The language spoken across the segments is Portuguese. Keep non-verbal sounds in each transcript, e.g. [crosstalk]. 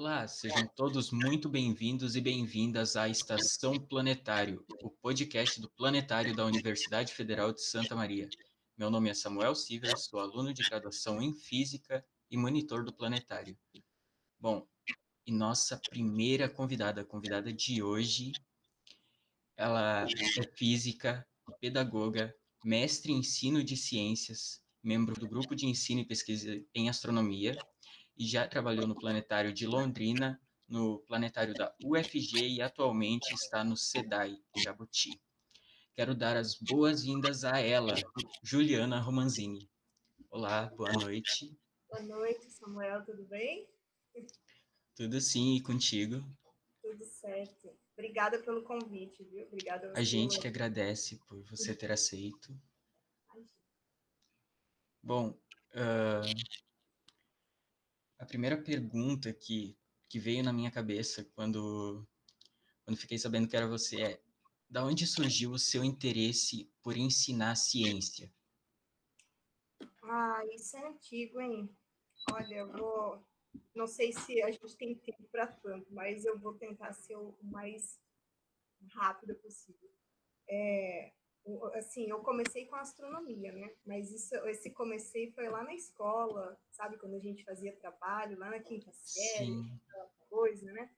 Olá, sejam todos muito bem-vindos e bem-vindas à Estação Planetário, o podcast do Planetário da Universidade Federal de Santa Maria. Meu nome é Samuel Silva, sou aluno de graduação em Física e monitor do Planetário. Bom, e nossa primeira convidada, a convidada de hoje, ela é física, pedagoga, mestre em ensino de ciências, membro do grupo de ensino e pesquisa em astronomia e já trabalhou no Planetário de Londrina, no Planetário da UFG e atualmente está no SEDAI, Jabuti. Quero dar as boas-vindas a ela, Juliana Romanzini. Olá, boa noite. Boa noite, Samuel, tudo bem? Tudo sim, e contigo? Tudo certo. Obrigada pelo convite, viu? Obrigada. A, a gente que agradece por você ter aceito. Bom, uh, a primeira pergunta que, que veio na minha cabeça quando, quando fiquei sabendo que era você é: da onde surgiu o seu interesse por ensinar ciência? Ah, isso é antigo, hein? Olha, eu vou. Não sei se a gente tem tempo para tanto, mas eu vou tentar ser o mais rápido possível. É, assim, eu comecei com astronomia, né? Mas isso, esse comecei foi lá na escola, sabe? Quando a gente fazia trabalho, lá na quinta série, aquela coisa, né?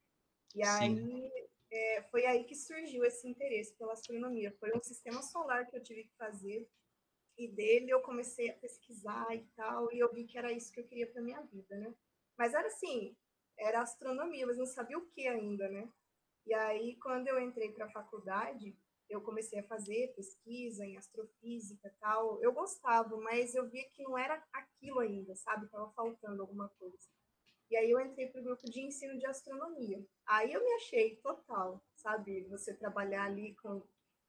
E aí, é, foi aí que surgiu esse interesse pela astronomia. Foi um sistema solar que eu tive que fazer, e dele eu comecei a pesquisar e tal, e eu vi que era isso que eu queria para minha vida, né? Mas era assim, era astronomia, mas não sabia o que ainda, né? E aí, quando eu entrei para a faculdade, eu comecei a fazer pesquisa em astrofísica tal. Eu gostava, mas eu via que não era aquilo ainda, sabe? Estava faltando alguma coisa. E aí eu entrei para o grupo de ensino de astronomia. Aí eu me achei total, sabe? Você trabalhar ali com.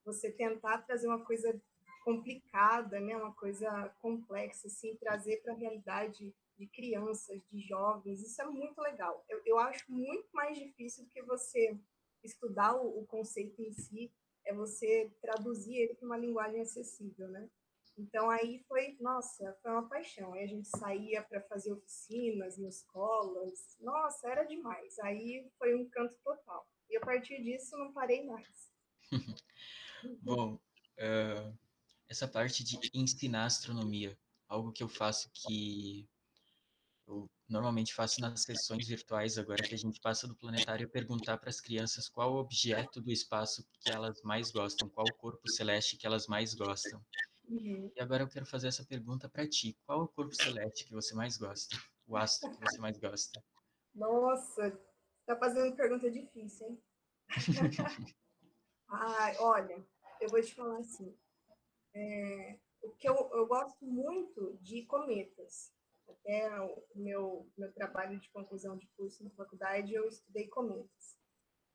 Você tentar trazer uma coisa complicada, né? Uma coisa complexa, assim, trazer para a realidade de crianças, de jovens. Isso é muito legal. Eu, eu acho muito mais difícil do que você estudar o, o conceito em si é você traduzir ele para uma linguagem acessível, né? Então aí foi, nossa, foi uma paixão. Aí a gente saía para fazer oficinas em escolas. Nossa, era demais. Aí foi um canto total. E a partir disso não parei mais. [laughs] Bom, uh, essa parte de ensinar astronomia, algo que eu faço que eu normalmente faço nas sessões virtuais agora que a gente passa do planetário perguntar para as crianças qual objeto do espaço que elas mais gostam, qual o corpo celeste que elas mais gostam. Uhum. E agora eu quero fazer essa pergunta para ti. Qual o corpo celeste que você mais gosta? O astro que você mais gosta? Nossa, tá fazendo pergunta difícil, hein? [laughs] Ai, olha, eu vou te falar assim. É, o que eu, eu gosto muito de cometas até o meu, meu trabalho de conclusão de curso na faculdade, eu estudei cometas.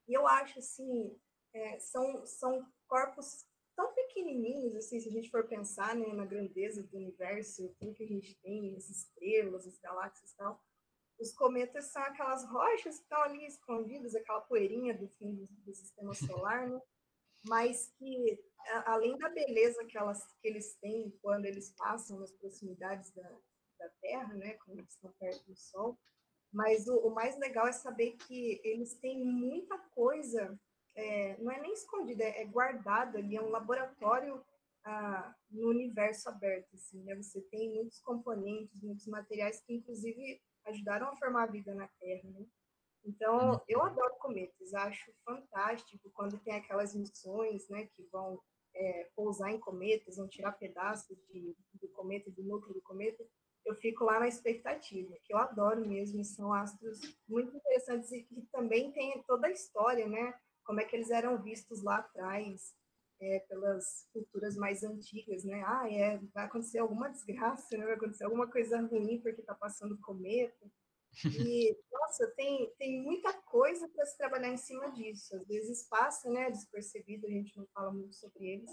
E eu acho, assim, é, são, são corpos tão pequenininhos, assim, se a gente for pensar né, na grandeza do universo, tudo que a gente tem, as estrelas, as galáxias e tal, os cometas são aquelas rochas que estão ali escondidas, aquela poeirinha do fim do, do sistema solar, né? mas que, além da beleza que, elas, que eles têm quando eles passam nas proximidades da, da Terra, né, quando eles estão perto do Sol, mas o, o mais legal é saber que eles têm muita coisa, é, não é nem escondida, é, é guardada ali, é um laboratório ah, no universo aberto, assim, né, você tem muitos componentes, muitos materiais que, inclusive, ajudaram a formar a vida na Terra, né, então, uhum. eu adoro cometas, acho fantástico quando tem aquelas missões, né, que vão é, pousar em cometas, vão tirar pedaços de, do cometa, do núcleo do cometa, eu fico lá na expectativa, que eu adoro mesmo, são astros muito interessantes e que também tem toda a história, né? Como é que eles eram vistos lá atrás, é, pelas culturas mais antigas, né? Ah, é, vai acontecer alguma desgraça, né? Vai acontecer alguma coisa ruim porque está passando cometa. E, nossa, tem, tem muita coisa para se trabalhar em cima disso. Às vezes passa, né, despercebido, a gente não fala muito sobre eles,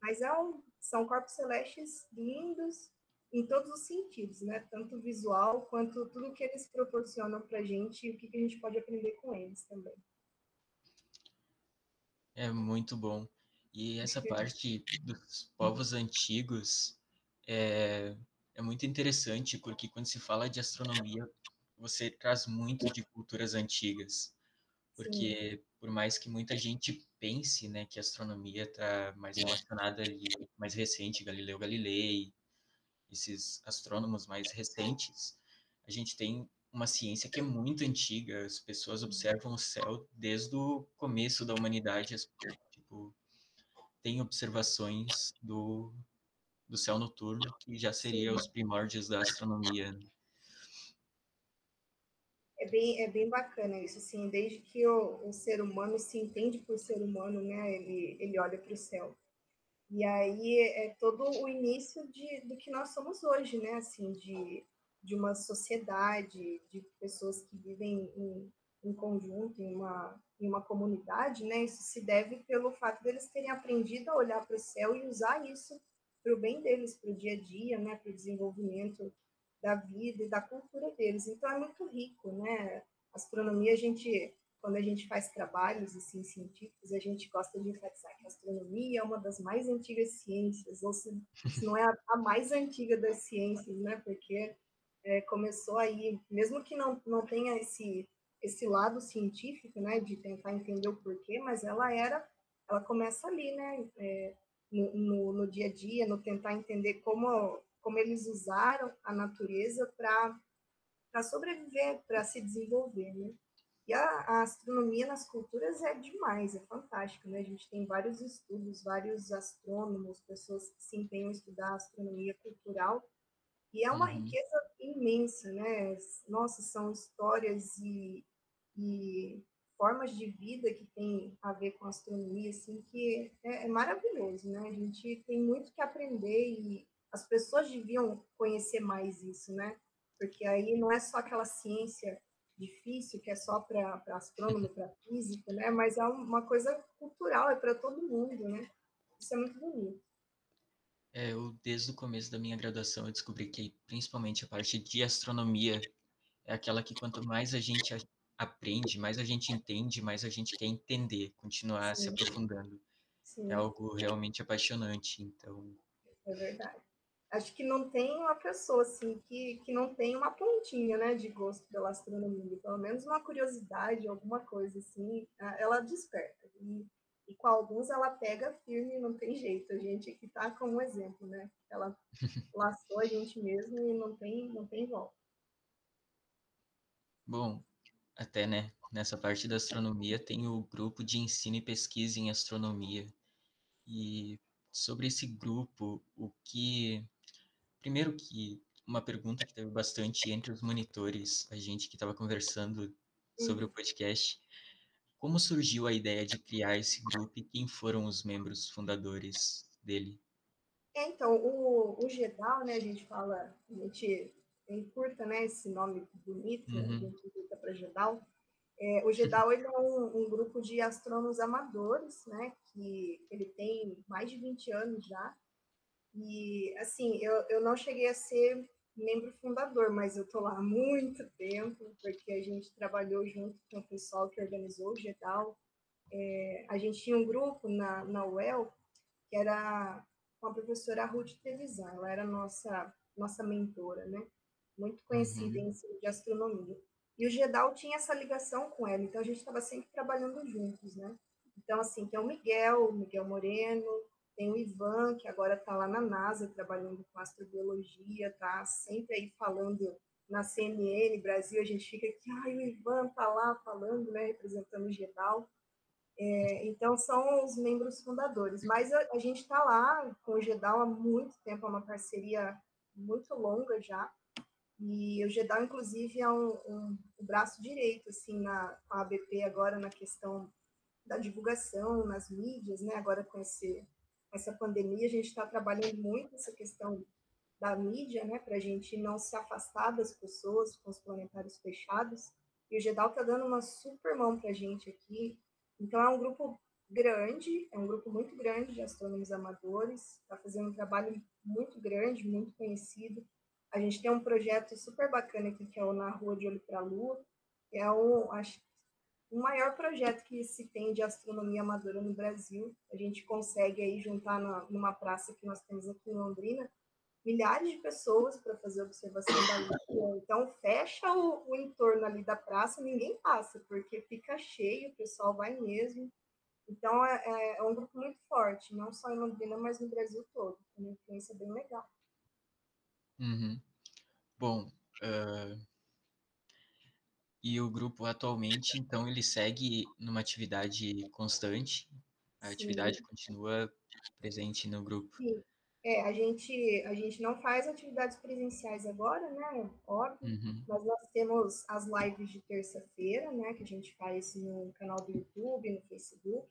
mas é um, são corpos celestes lindos, em todos os sentidos, né? Tanto visual quanto tudo que eles proporcionam para a gente e o que, que a gente pode aprender com eles também. É muito bom. E essa parte dos povos antigos é, é muito interessante, porque quando se fala de astronomia, você traz muito de culturas antigas, porque Sim. por mais que muita gente pense, né, que a astronomia está mais relacionada ali, mais recente, Galileu Galilei, esses astrônomos mais recentes, a gente tem uma ciência que é muito antiga, as pessoas observam o céu desde o começo da humanidade, tipo, tem observações do, do céu noturno, que já seria os primórdios da astronomia. Né? É bem, é bem bacana isso, assim, desde que o, o ser humano se entende por ser humano, né, ele, ele olha para o céu. E aí é todo o início de, do que nós somos hoje, né, assim, de, de uma sociedade, de pessoas que vivem em, em conjunto, em uma, em uma comunidade, né, isso se deve pelo fato deles terem aprendido a olhar para o céu e usar isso para o bem deles, para o dia a dia, né, para o desenvolvimento da vida e da cultura deles. Então é muito rico, né? astronomia, a gente, quando a gente faz trabalhos assim científicos, a gente gosta de enfatizar que a astronomia é uma das mais antigas ciências, ou se, se não é a, a, mais antiga das ciências, né? Porque é, começou aí, mesmo que não, não tenha esse esse lado científico, né, de tentar entender o porquê, mas ela era, ela começa ali, né, é, no, no, no, dia a dia, no tentar entender como como eles usaram a natureza para sobreviver, para se desenvolver, né? E a, a, astronomia nas culturas é demais, é fantástico, né? A gente tem vários estudos, vários astrônomos, pessoas que se empenham em estudar astronomia cultural, e é uma uhum. riqueza imensa, né? Nossa, são histórias e, e formas de vida que tem a ver com astronomia, assim, que é, é maravilhoso, né? A gente tem muito que aprender e as pessoas deviam conhecer mais isso, né? Porque aí não é só aquela ciência difícil que é só para astrônomo, para físico, né? Mas é uma coisa cultural, é para todo mundo, né? Isso é muito bonito. É, eu, desde o começo da minha graduação, eu descobri que principalmente a parte de astronomia é aquela que quanto mais a gente aprende, mais a gente entende, mais a gente quer entender, continuar Sim. se aprofundando. Sim. É algo realmente apaixonante, então... É verdade acho que não tem uma pessoa assim que, que não tem uma pontinha né, de gosto pela astronomia, pelo menos uma curiosidade, alguma coisa assim, ela desperta. E, e com alguns ela pega firme, não tem jeito. A gente aqui está como exemplo, né? Ela [laughs] laçou a gente mesmo e não tem, não tem volta. Bom, até né, nessa parte da astronomia tem o grupo de ensino e pesquisa em astronomia. E sobre esse grupo, o que Primeiro que uma pergunta que teve bastante entre os monitores, a gente que estava conversando sobre o podcast, como surgiu a ideia de criar esse grupo e quem foram os membros fundadores dele? É, então, o, o GEDAL, né, a gente fala, a gente encurta, né, esse nome bonito, uhum. a gente encurta para GEDAL. É, o GEDAL ele é um, um, grupo de astrônomos amadores, né, que ele tem mais de 20 anos já, e, assim, eu, eu não cheguei a ser membro fundador, mas eu estou lá há muito tempo, porque a gente trabalhou junto com o pessoal que organizou o GEDAL. É, a gente tinha um grupo na, na UEL, que era com a professora Ruth Trevisan, ela era nossa, nossa mentora, né? Muito conhecida uhum. em ensino de astronomia. E o GEDAL tinha essa ligação com ela, então a gente estava sempre trabalhando juntos, né? Então, assim, tem o Miguel, o Miguel Moreno, tem o Ivan, que agora está lá na NASA, trabalhando com astrobiologia, tá sempre aí falando na CNN Brasil, a gente fica aqui, ai, o Ivan está lá falando, né, representando o GEDAL. É, então, são os membros fundadores. Mas a, a gente está lá com o GEDAL há muito tempo, é uma parceria muito longa já. E o GEDAL, inclusive, é um, um, um braço direito, assim, na, a ABP agora na questão da divulgação nas mídias, né, agora com esse essa pandemia, a gente está trabalhando muito essa questão da mídia, né, para a gente não se afastar das pessoas com os planetários fechados. E o GEDAL está dando uma super mão para a gente aqui. Então, é um grupo grande, é um grupo muito grande de astrônomos amadores, está fazendo um trabalho muito grande, muito conhecido. A gente tem um projeto super bacana aqui, que é o Na Rua de Olho para a Lua, que é um, acho o maior projeto que se tem de astronomia amadora no Brasil. A gente consegue aí juntar na, numa praça que nós temos aqui em Londrina milhares de pessoas para fazer observação da lua. Então, fecha o, o, entorno ali da praça, ninguém passa, porque fica cheio, o pessoal vai mesmo. Então, é, é, é um grupo muito forte, não só em Londrina, mas no Brasil todo. Uma influência bem legal. Uhum. Bom, uh, e o grupo atualmente, então, ele segue numa atividade constante? A Sim. atividade continua presente no grupo? Sim. É, a gente, a gente não faz atividades presenciais agora, né? Óbvio, uhum. mas nós temos as lives de terça-feira, né? Que a gente faz no canal do YouTube, no Facebook.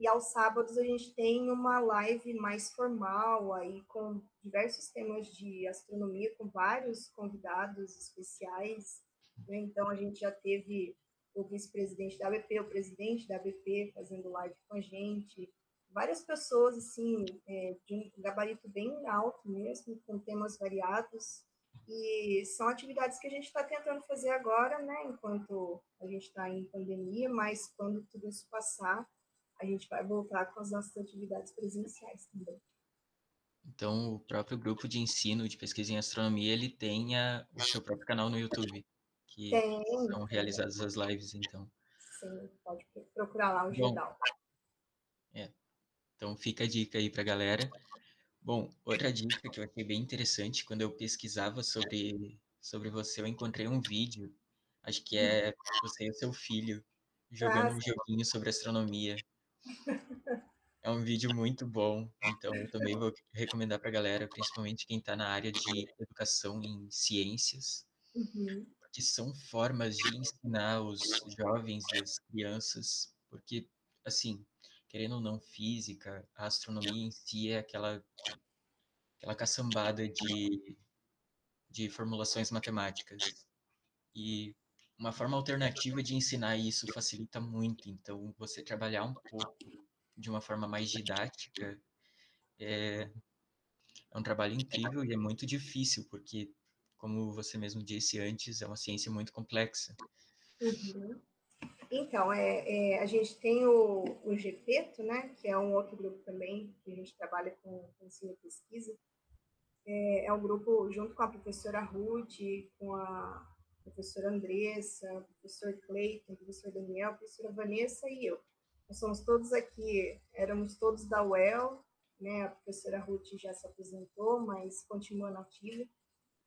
E aos sábados a gente tem uma live mais formal, aí com diversos temas de astronomia, com vários convidados especiais. Né? Então a gente já teve o vice-presidente da ABP, o presidente da ABP fazendo live com a gente, várias pessoas, assim, é, de um gabarito bem alto mesmo, com temas variados. E são atividades que a gente está tentando fazer agora, né, enquanto a gente está em pandemia, mas quando tudo isso passar, a gente vai voltar com as nossas atividades presenciais também. Então, o próprio grupo de ensino de pesquisa em astronomia, ele tem a, o seu próprio canal no YouTube, que tem, são realizadas as lives, então. Sim, pode procurar lá o Bom, É, então fica a dica aí para a galera. Bom, outra dica que eu achei bem interessante, quando eu pesquisava sobre, sobre você, eu encontrei um vídeo, acho que é você e o seu filho, jogando um joguinho sobre astronomia. É um vídeo muito bom, então eu também vou recomendar para a galera, principalmente quem está na área de educação em ciências, uhum. Porque são formas de ensinar os jovens as crianças, porque, assim, querendo ou não, física, a astronomia em si é aquela, aquela caçambada de, de formulações matemáticas. E uma forma alternativa de ensinar isso facilita muito. Então, você trabalhar um pouco de uma forma mais didática é, é um trabalho incrível e é muito difícil, porque, como você mesmo disse antes, é uma ciência muito complexa. Uhum. Então, é, é, a gente tem o, o GPETO, né, que é um outro grupo também, que a gente trabalha com, com ensino e pesquisa. É, é um grupo junto com a professora Ruth, com a professora Andressa, o professor Cleiton, o professor Daniel, a professora Vanessa e eu. Nós somos todos aqui, éramos todos da UEL, né, a professora Ruth já se apresentou, mas continua nativa.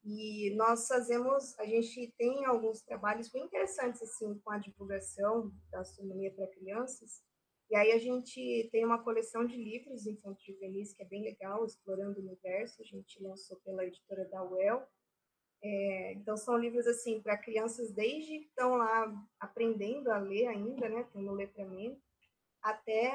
E nós fazemos, a gente tem alguns trabalhos bem interessantes assim com a divulgação da astronomia para crianças. E aí a gente tem uma coleção de livros infantis juvenis que é bem legal, explorando o universo. A gente lançou pela editora da UEL. É, então são livros assim para crianças desde que estão lá aprendendo a ler ainda, né, tendo letramento, até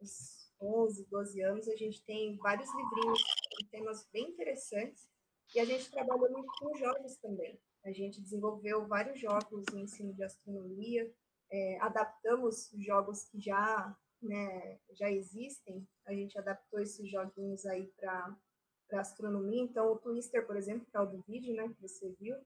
os 11, 12 anos. A gente tem vários livrinhos com temas bem interessantes e a gente trabalhou muito com jogos também. A gente desenvolveu vários jogos em ensino de astronomia, é, adaptamos jogos que já, né, já existem, a gente adaptou esses joguinhos aí para astronomia. Então, o Twister, por exemplo, que é o do vídeo, né, que você viu,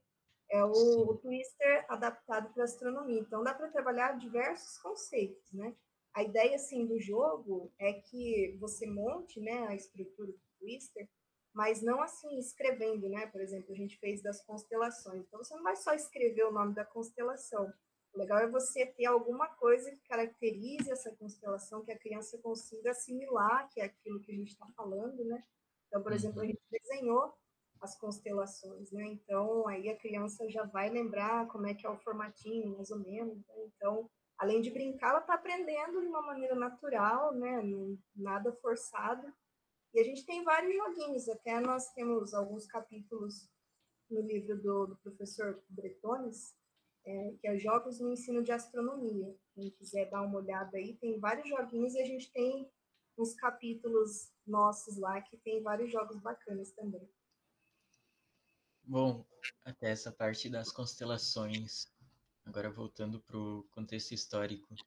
é o, o Twister adaptado para astronomia. Então, dá para trabalhar diversos conceitos, né? A ideia, assim, do jogo é que você monte, né, a estrutura do Twister mas não assim escrevendo, né? Por exemplo, a gente fez das constelações. Então, você não vai só escrever o nome da constelação. O legal é você ter alguma coisa que caracterize essa constelação, que a criança consiga assimilar, que é aquilo que a gente está falando, né? Então, por exemplo, a uhum. gente desenhou as constelações, né? Então, aí a criança já vai lembrar como é que é o formatinho, mais ou menos. Né? Então, além de brincar, ela está aprendendo de uma maneira natural, né? Nada forçado. E a gente tem vários joguinhos, até nós temos alguns capítulos no livro do, do professor Bretones, é, que é Jogos no Ensino de Astronomia. Quem quiser dar uma olhada aí, tem vários joguinhos e a gente tem uns capítulos nossos lá que tem vários jogos bacanas também. Bom, até essa parte das constelações, agora voltando para o contexto histórico, o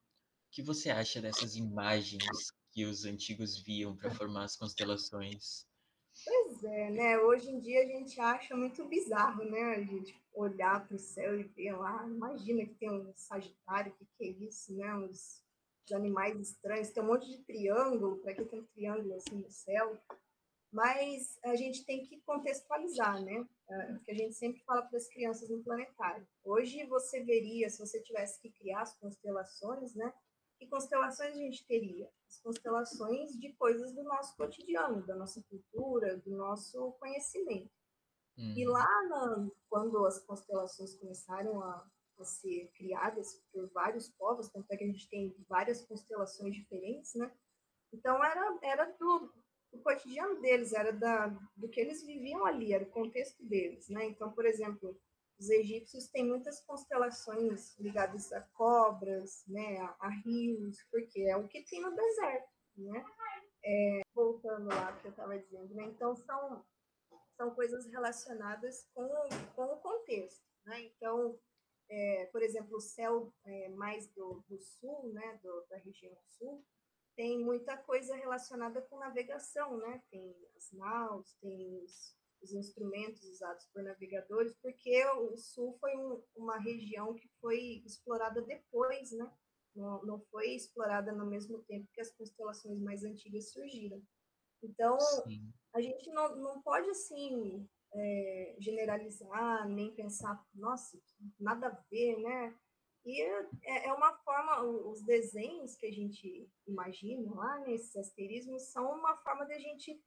que você acha dessas imagens que os antigos viam para formar as constelações. Pois é, né? Hoje em dia a gente acha muito bizarro, né? A gente olhar para o céu e ver lá, imagina que tem um Sagitário, o que, que é isso, né? Os, os animais estranhos, tem um monte de triângulo, para que tem um triângulo assim no céu? mas a gente tem que contextualizar, né? É, que a gente sempre fala para as crianças no planetário. Hoje você veria, se você tivesse que criar as constelações, né? Que constelações a gente teria? As constelações de coisas do nosso cotidiano, da nossa cultura, do nosso conhecimento. Uhum. E lá, na, quando as constelações começaram a, a, ser criadas por vários povos, tanto é que a gente tem várias constelações diferentes, né? Então, era, era do, do cotidiano deles, era da, do que eles viviam ali, era o contexto deles, né? Então, por exemplo, os egípcios têm muitas constelações ligadas a cobras, né, a, a rios, porque é o que tem no deserto, né? É, voltando lá que eu estava dizendo, né? Então, são são coisas relacionadas com, com o contexto, né? Então, é, por exemplo, o céu é, mais do, do sul, né, do, da região sul, tem muita coisa relacionada com navegação, né? Tem as naus, tem os, os instrumentos usados por navegadores, porque o sul foi um, uma região que foi explorada depois, né? Não, não foi explorada no mesmo tempo que as constelações mais antigas surgiram. Então, Sim. a gente não, não pode, assim, é, generalizar, nem pensar, nossa, nada a ver, né? E é, é uma forma, os desenhos que a gente imagina lá, nesses asterismos, são uma forma de a gente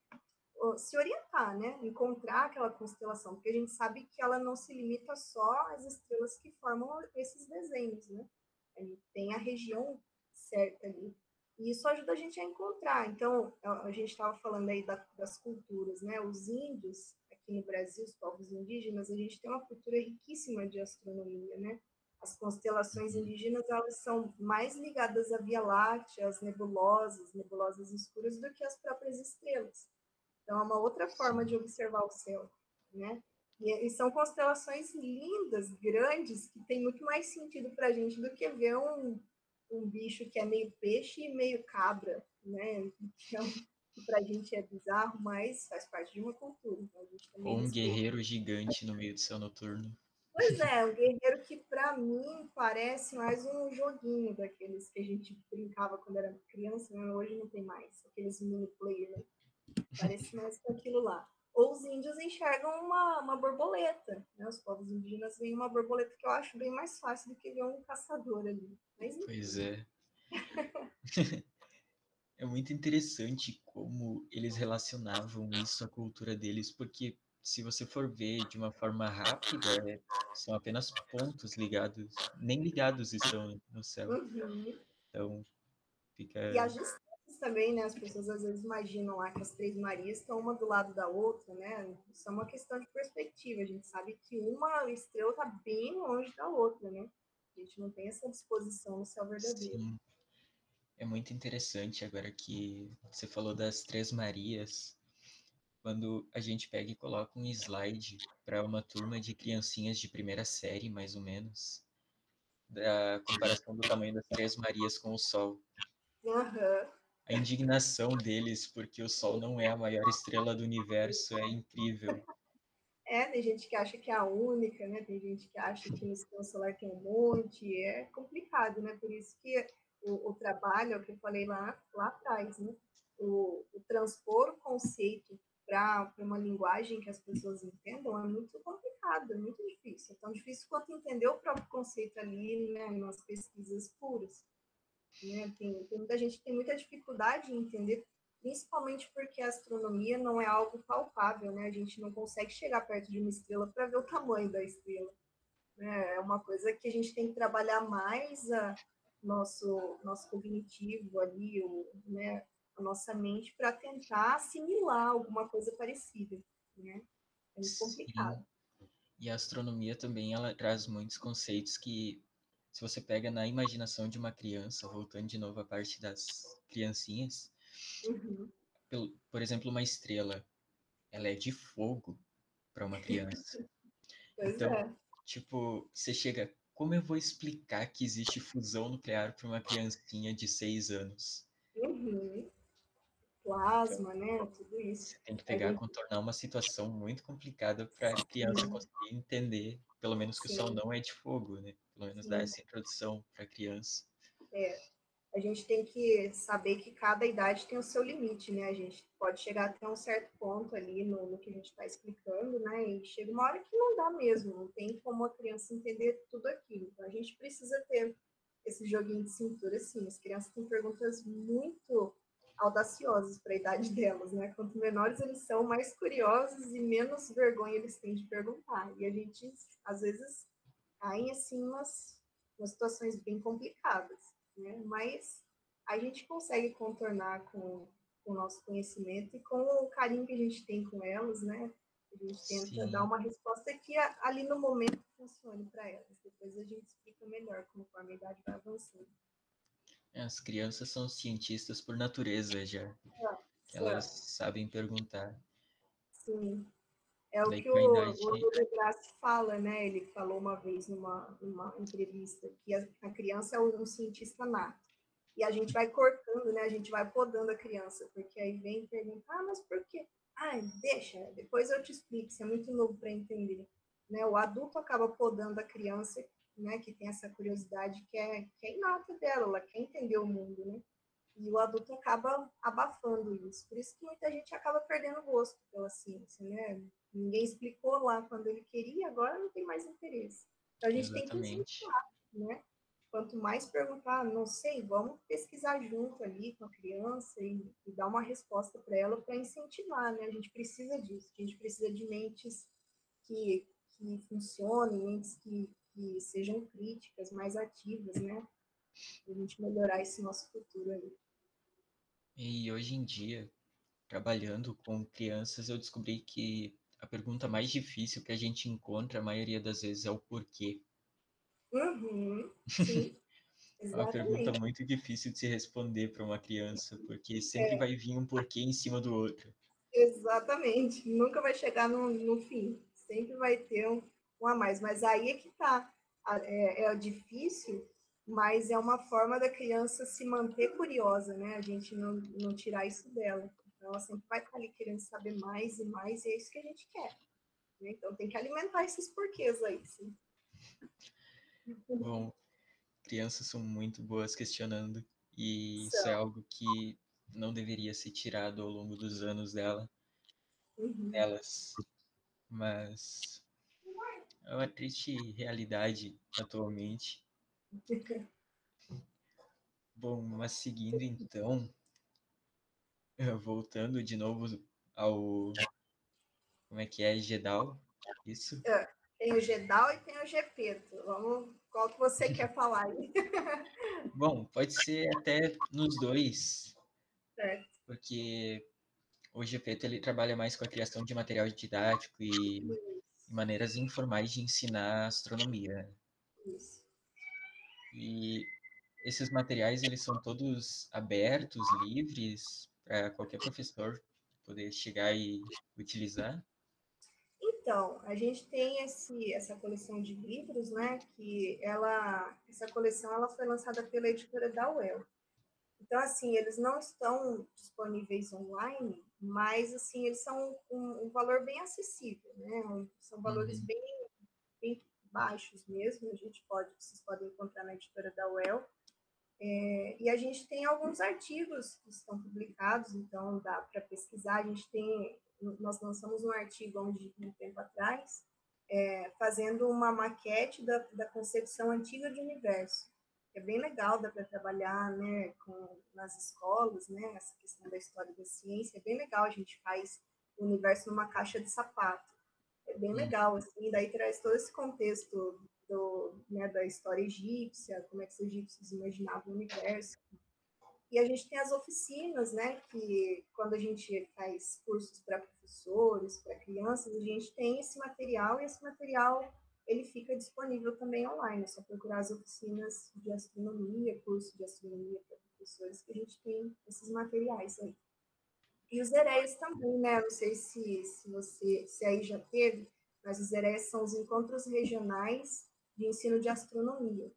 se orientar, né? Encontrar aquela constelação, porque a gente sabe que ela não se limita só às estrelas que formam esses desenhos, né? Tem a região certa ali. E isso ajuda a gente a encontrar. Então, a gente estava falando aí da, das culturas, né? Os índios, aqui no Brasil, os povos indígenas, a gente tem uma cultura riquíssima de astronomia, né? As constelações indígenas, elas são mais ligadas à Via Láctea, às nebulosas, nebulosas escuras, do que as próprias estrelas. Então, é uma outra forma de observar o céu, né? E, e são constelações lindas, grandes, que tem muito mais sentido para a gente do que ver um um bicho que é meio peixe e meio cabra, né? Então, para a gente é bizarro, mas faz parte de uma cultura. Então Ou um guerreiro gigante no meio do céu noturno. Pois é, um guerreiro que para mim parece mais um joguinho daqueles que a gente brincava quando era criança, né? hoje não tem mais, aqueles mini player, né? Parece mais com aquilo lá. Ou os índios enxergam uma, uma borboleta, né? Os povos indígenas veem uma borboleta que eu acho bem mais fácil do que ver um caçador ali. Mas, pois é. [laughs] é muito interessante como eles relacionavam isso à cultura deles, porque se você for ver de uma forma rápida, é, são apenas pontos ligados, nem ligados estão no céu. Uhum. Então, fica. E distâncias também, né? As pessoas às vezes imaginam lá que as três Marias estão uma do lado da outra, né? Isso é uma questão de perspectiva. A gente sabe que uma estrela está bem longe da outra, né? A gente não tem essa disposição no céu verdadeiro. Sim. É muito interessante agora que você falou das Três Marias. Quando a gente pega e coloca um slide para uma turma de criancinhas de primeira série, mais ou menos, da comparação do tamanho das Três Marias com o Sol. Uhum. A indignação deles porque o Sol não é a maior estrela do universo é incrível. É, tem gente que acha que é a única, né? Tem gente que acha que no sistema solar tem um monte. É complicado, né? Por isso que o, o trabalho, é o que eu falei lá, lá atrás, né? O, o transpor o conceito para uma linguagem que as pessoas entendam é muito complicado, é muito difícil. É tão difícil quanto entender o próprio conceito ali, né? Nas pesquisas puras. Né? Tem, tem muita gente tem muita dificuldade em entender principalmente porque a astronomia não é algo palpável, né? A gente não consegue chegar perto de uma estrela para ver o tamanho da estrela. Né? É uma coisa que a gente tem que trabalhar mais a nosso nosso cognitivo ali, o, né? A nossa mente para tentar assimilar alguma coisa parecida, né? É muito complicado. Sim. E a astronomia também ela traz muitos conceitos que se você pega na imaginação de uma criança, voltando de novo à parte das criancinhas, Uhum. Por, por exemplo, uma estrela, ela é de fogo para uma criança. [laughs] então, é. tipo, você chega, como eu vou explicar que existe fusão nuclear para uma criancinha de seis anos? Uhum. Plasma, então, né? Tudo isso. Você tem que pegar, contornar uma situação muito complicada para a criança conseguir entender, pelo menos que Sim. o Sol não é de fogo, né? Pelo menos Sim. dar essa introdução para a criança. É, a gente tem que saber que cada idade tem o seu limite, né? A gente pode chegar até um certo ponto ali no, no que a gente está explicando, né? E chega uma hora que não dá mesmo, não tem como a criança entender tudo aquilo. Então, a gente precisa ter esse joguinho de cintura, sim. As crianças têm perguntas muito audaciosas para a idade delas, né? Quanto menores eles são, mais curiosos e menos vergonha eles têm de perguntar. E a gente, às vezes, em assim, umas, umas situações bem complicadas né? Mas a gente consegue contornar com, com, o nosso conhecimento e com o carinho que a gente tem com elas, né? A gente tenta Sim. dar uma resposta que ali no momento funcione para elas. Depois a gente explica melhor conforme a idade vai avançando. É, as crianças são cientistas por natureza já. É, elas sabem perguntar. Sim. É o que o, idade... o Degrassi fala, né? Ele falou uma vez numa, numa entrevista que a, a criança é um cientista nato. E a gente vai cortando, né? A gente vai podando a criança, porque aí vem perguntar, ah, mas por quê? Ah, deixa, depois eu te explico, isso é muito novo para entender. Né? O adulto acaba podando a criança, né, que tem essa curiosidade que é, que é inata dela, ela quer entender o mundo, né? E o adulto acaba abafando isso. Por isso que muita gente acaba perdendo gosto pela ciência, né? Ninguém explicou lá quando ele queria, agora não tem mais interesse. Então a gente Exatamente. tem que incentivar, né? Quanto mais perguntar, não sei, vamos pesquisar junto ali com a criança e, e dar uma resposta para ela para incentivar, né? A gente precisa disso, a gente precisa de mentes que, que funcionem, mentes que, que sejam críticas, mais ativas, né? Para a gente melhorar esse nosso futuro aí. E hoje em dia, trabalhando com crianças, eu descobri que a pergunta mais difícil que a gente encontra a maioria das vezes é o porquê. Uhum, sim. [laughs] é uma pergunta muito difícil de se responder para uma criança, porque sempre é. vai vir um porquê em cima do outro. Exatamente. Nunca vai chegar no, no fim. Sempre vai ter um, um a mais. Mas aí é que está. É, é difícil mas é uma forma da criança se manter curiosa, né? A gente não, não tirar isso dela. Então, ela sempre vai estar ali querendo saber mais e mais, e é isso que a gente quer. Né? Então, tem que alimentar esses porquês aí, sim. Bom, crianças são muito boas questionando, e isso é algo que não deveria ser tirado ao longo dos anos dela, uhum. delas. Mas é uma triste realidade atualmente [laughs] Bom, mas seguindo então, [laughs] voltando de novo ao. Como é que é? Gedal? Isso? É, tem o Gedal e tem o Gepeto. Vamos, qual que você quer falar aí? [laughs] Bom, pode ser até nos dois. Certo. Porque o Gepeto ele trabalha mais com a criação de material didático e, e maneiras informais de ensinar astronomia. Isso. E esses materiais, eles são todos abertos, livres, para qualquer professor poder chegar e utilizar? Então, a gente tem esse, essa coleção de livros, né, que ela, essa coleção ela foi lançada pela editora da UEL. Então, assim, eles não estão disponíveis online, mas, assim, eles são um, um valor bem acessível, né, são valores uhum. bem, bem baixos mesmo, a gente pode, vocês podem encontrar na editora da UEL. É, e a gente tem alguns artigos que estão publicados, então dá para pesquisar. A gente tem, nós lançamos um artigo há um, tempo atrás, é, fazendo uma maquete da, da concepção antiga de universo. É bem legal, dá para trabalhar né, com, nas escolas, né, essa questão da história da ciência. É bem legal, a gente faz o universo numa caixa de sapato é bem legal, assim, daí traz todo esse contexto do, né, da história egípcia, como é que os egípcios imaginavam o universo. E a gente tem as oficinas, né, que quando a gente faz cursos para professores, para crianças, a gente tem esse material e esse material ele fica disponível também online, é só procurar as oficinas de astronomia, curso de astronomia para professores, que a gente tem esses materiais aí. E os EREs também, né? Não sei se, se você se aí já teve, mas os EREs são os encontros regionais de ensino de astronomia.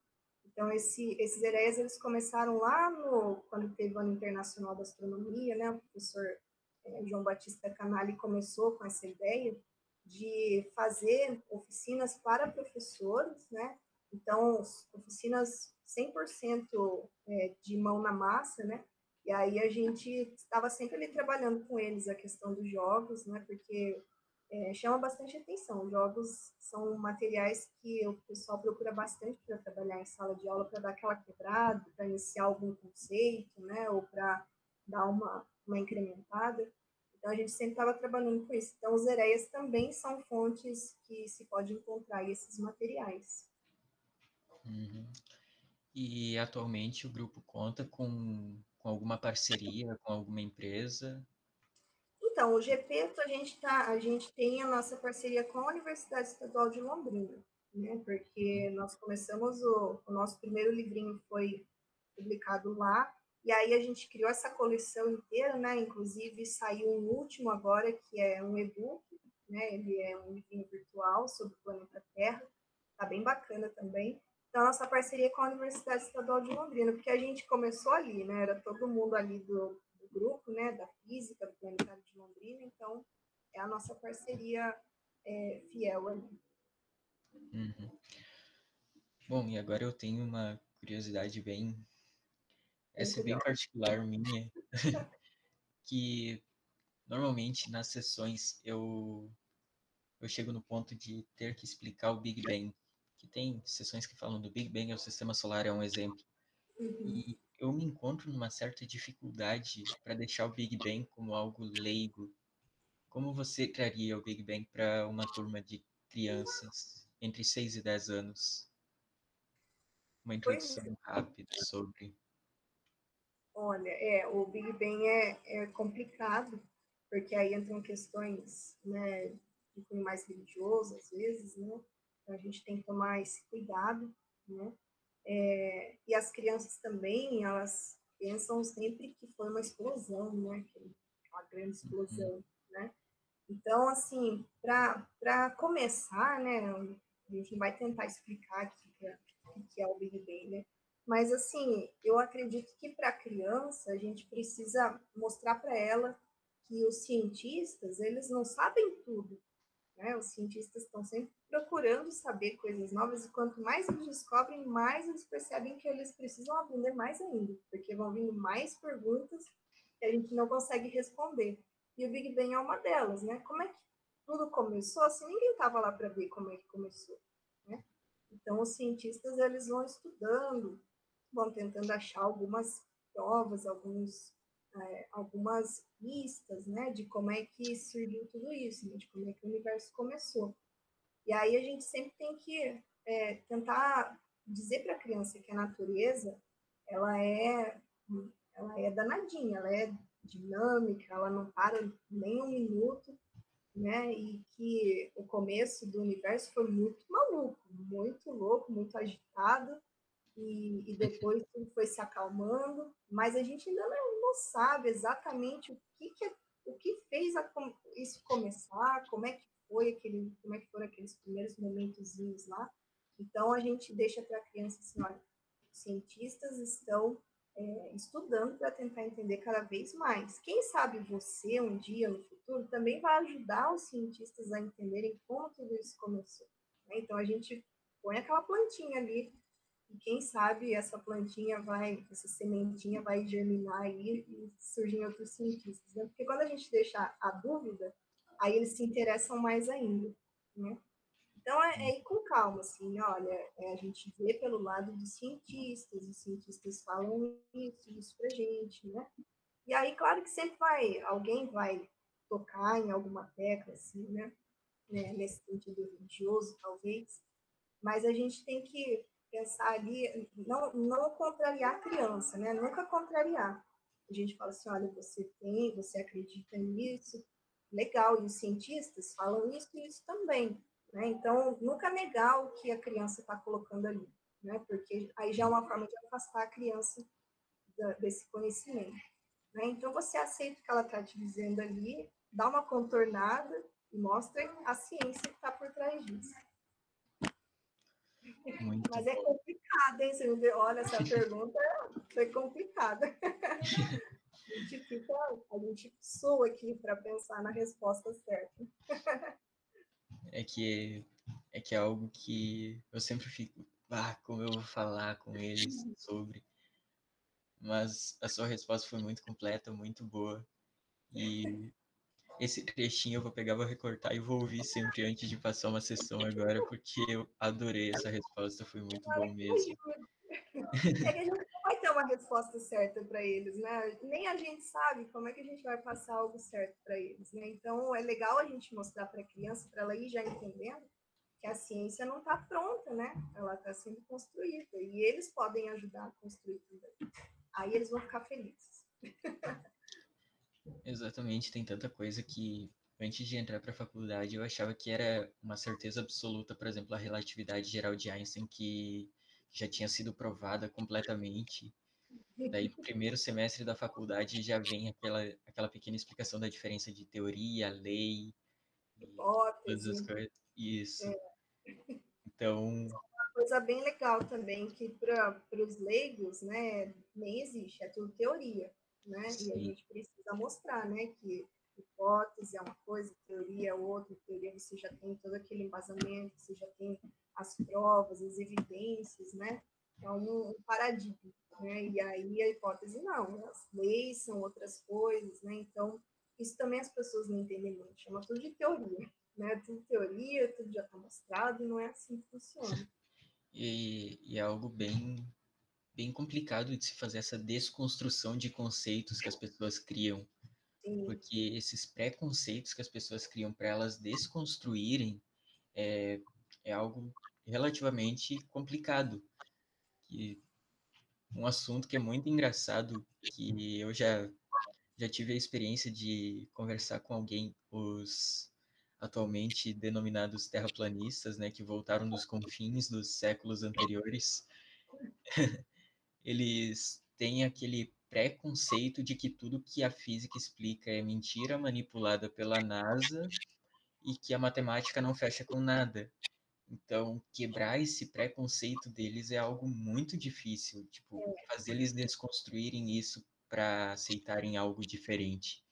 Então, esse, esses EREs, eles começaram lá no, quando teve o Ano Internacional da Astronomia, né? O professor é, João Batista Canali começou com essa ideia de fazer oficinas para professores, né? Então, oficinas 100% é, de mão na massa, né? E aí a gente estava sempre ali trabalhando com eles a questão dos jogos, né? Porque é, chama bastante atenção. Jogos são materiais que o pessoal procura bastante para trabalhar em sala de aula, para dar aquela quebrada, para iniciar algum conceito, né? Ou para dar uma, uma incrementada. Então, a gente sempre estava trabalhando com isso. Então, os ereias também são fontes que se pode encontrar esses materiais. Uhum. E, atualmente, o grupo conta com, com alguma parceria com alguma empresa? Então, o GPETO, a gente, tá, a gente tem a nossa parceria com a Universidade Estadual de Londrina, né? Porque nós começamos, o, o nosso primeiro livrinho foi publicado lá, e aí a gente criou essa coleção inteira, né? Inclusive saiu um último agora, que é um e-book, né? Ele é um livrinho virtual sobre o planeta Terra, tá bem bacana também. Então, nossa parceria com a Universidade Estadual de Londrina, porque a gente começou ali, né? Era todo mundo ali do, do grupo, né? Da física, do Planetário de Londrina, então é a nossa parceria é, fiel ali. Uhum. Bom, e agora eu tenho uma curiosidade bem essa é bem particular minha, [laughs] que normalmente nas sessões eu, eu chego no ponto de ter que explicar o Big Bang, tem sessões que falam do Big Bang, o sistema solar é um exemplo. Uhum. E eu me encontro numa certa dificuldade para deixar o Big Bang como algo leigo. Como você criaria o Big Bang para uma turma de crianças entre 6 e 10 anos? Uma introdução é. rápida sobre Olha, é, o Big Bang é, é complicado, porque aí entram questões, né, de cunho mais religioso, às vezes, né, então a gente tem que tomar esse cuidado, né, é, e as crianças também, elas pensam sempre que foi uma explosão, né, uma grande explosão, né, então, assim, para começar, né, a gente vai tentar explicar o que é o Big Bang, né, mas, assim, eu acredito que para a criança a gente precisa mostrar para ela que os cientistas, eles não sabem tudo. Né? Os cientistas estão sempre procurando saber coisas novas e quanto mais eles descobrem, mais eles percebem que eles precisam aprender mais ainda, porque vão vindo mais perguntas que a gente não consegue responder. E o Big Bang é uma delas, né? Como é que tudo começou? Assim, ninguém estava lá para ver como é que começou, né? Então, os cientistas, eles vão estudando, vão tentando achar algumas provas, alguns, é, algumas pistas, né, de como é que surgiu tudo isso, né, de como é que o universo começou. E aí a gente sempre tem que é, tentar dizer para a criança que a natureza, ela é, ela é danadinha, ela é dinâmica, ela não para nem um minuto, né? E que o começo do universo foi muito maluco, muito louco, muito agitado, e, e depois tudo foi se acalmando, mas a gente ainda não, não sabe exatamente o que, que, o que fez a, isso começar, como é que foi aquele, como é que foram aqueles primeiros momentozinhos lá. Então a gente deixa para a criança assim, olha, os cientistas estão é, estudando para tentar entender cada vez mais. Quem sabe você um dia no futuro também vai ajudar os cientistas a entenderem como tudo isso começou. Né? Então a gente põe aquela plantinha ali e quem sabe essa plantinha vai, essa sementinha vai germinar aí e surgem outros cientistas, né? Porque quando a gente deixa a dúvida, aí eles se interessam mais ainda, né? Então é, é ir com calma, assim, olha, é, a gente vê pelo lado dos cientistas, os cientistas falam isso, isso pra gente, né? E aí, claro que sempre vai, alguém vai tocar em alguma tecla, assim, né? né? Nesse sentido religioso, talvez, mas a gente tem que pensar ali, não, não contrariar a criança, né? Nunca contrariar. A gente fala assim, olha, você tem, você acredita nisso, legal, e os cientistas falam isso e isso também, né? Então, nunca negar o que a criança está colocando ali, né? Porque aí já é uma forma de afastar a criança desse conhecimento. Né? Então, você aceita o que ela está te dizendo ali, dá uma contornada e mostra a ciência que está por trás disso. Muito Mas é complicado, hein? Você me olha, essa [laughs] pergunta foi complicada. [laughs] a gente fica, a gente soa aqui para pensar na resposta certa. é que é que é algo que eu sempre fico ah, como eu vou falar com eles sobre. Mas a sua resposta foi muito completa, muito boa. E esse trechinho eu vou pegar, vou recortar e vou ouvir sempre antes de passar uma sessão agora, porque eu adorei essa resposta, foi muito bom mesmo. É que a gente uma resposta certa para eles, né? Nem a gente sabe como é que a gente vai passar algo certo para eles, né? Então é legal a gente mostrar para a criança, para ela ir já entendendo que a ciência não está pronta, né? Ela está sendo construída e eles podem ajudar a construir tudo. Aí eles vão ficar felizes. [laughs] Exatamente, tem tanta coisa que antes de entrar para a faculdade eu achava que era uma certeza absoluta, por exemplo, a relatividade geral de Einstein que já tinha sido provada completamente. Daí, no primeiro semestre da faculdade, já vem aquela, aquela pequena explicação da diferença de teoria, lei, todas as coisas. Isso. É. Então. Uma coisa bem legal também, que para os leigos, né, nem existe, é tudo teoria, né? Sim. E a gente precisa mostrar, né, que hipótese é uma coisa, teoria é outra, teoria você já tem todo aquele embasamento, você já tem as provas, as evidências, né? É um, paradigma, né? E aí a hipótese não, as leis são outras coisas, né? Então, isso também as pessoas não entendem muito, chama tudo de teoria, né? Tudo teoria, tudo já está mostrado, e não é assim que funciona. [laughs] E, e é algo bem bem complicado de se fazer essa desconstrução de conceitos que as pessoas criam. Sim. Porque esses preconceitos que as pessoas criam para elas desconstruírem é, é algo relativamente complicado. Que, um assunto que é muito engraçado, que eu já, já tive a experiência de conversar com alguém, os atualmente denominados terraplanistas, né, que voltaram dos confins dos séculos anteriores, [laughs] eles têm aquele preconceito de que tudo que a física explica é mentira manipulada pela NASA e que a matemática não fecha com nada. Então, quebrar esse preconceito deles é algo muito difícil, tipo, é. fazer eles desconstruírem isso para aceitarem algo diferente.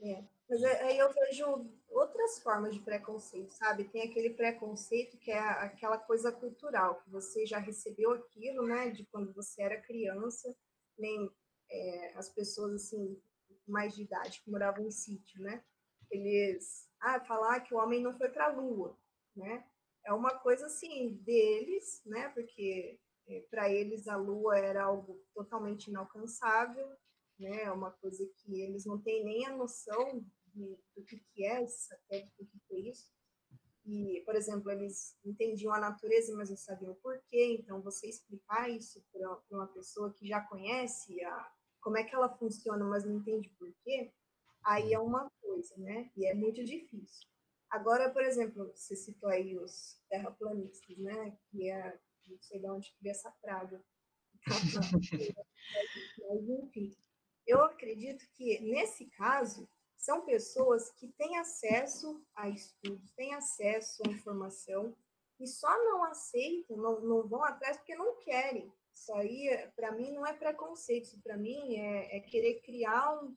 É. Mas aí eu vejo outras formas de preconceito, sabe? Tem aquele preconceito que é aquela coisa cultural, que você já recebeu aquilo, né, de quando você era criança, nem é, as pessoas assim mais de idade que moravam em sítio, né? Eles, ah, falar que o homem não foi para a lua, né? É uma coisa assim deles, né? Porque é, para eles a Lua era algo totalmente inalcançável, né? É uma coisa que eles não têm nem a noção de, do que, que é esse satélite, do que, que é isso. E, por exemplo, eles entendiam a natureza, mas não sabiam o porquê. Então, você explicar isso para uma pessoa que já conhece a, como é que ela funciona, mas não entende porquê, aí é uma coisa, né? E é muito difícil. Agora, por exemplo, você citou aí os terraplanistas, né? Que é, não sei de onde veio essa praga. [laughs] Mas, enfim, eu acredito que, nesse caso, são pessoas que têm acesso a estudos, têm acesso à informação e só não aceitam, não, não vão atrás porque não querem. Isso aí, para mim, não é preconceito, isso para mim é, é, querer criar um,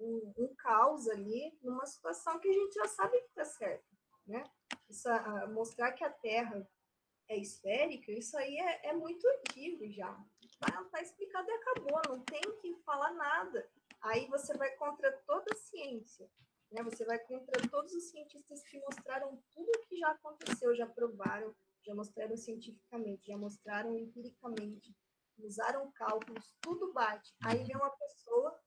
um, um caos ali numa situação que a gente já sabe que está certo, né? Mostrar que a Terra é esférica, isso aí é, é muito antigo já. Está tá explicado e acabou, não tem que falar nada. Aí você vai contra toda a ciência, né? Você vai contra todos os cientistas que mostraram tudo o que já aconteceu, já provaram, já mostraram cientificamente, já mostraram empiricamente, usaram cálculos, tudo bate. Aí vem uma pessoa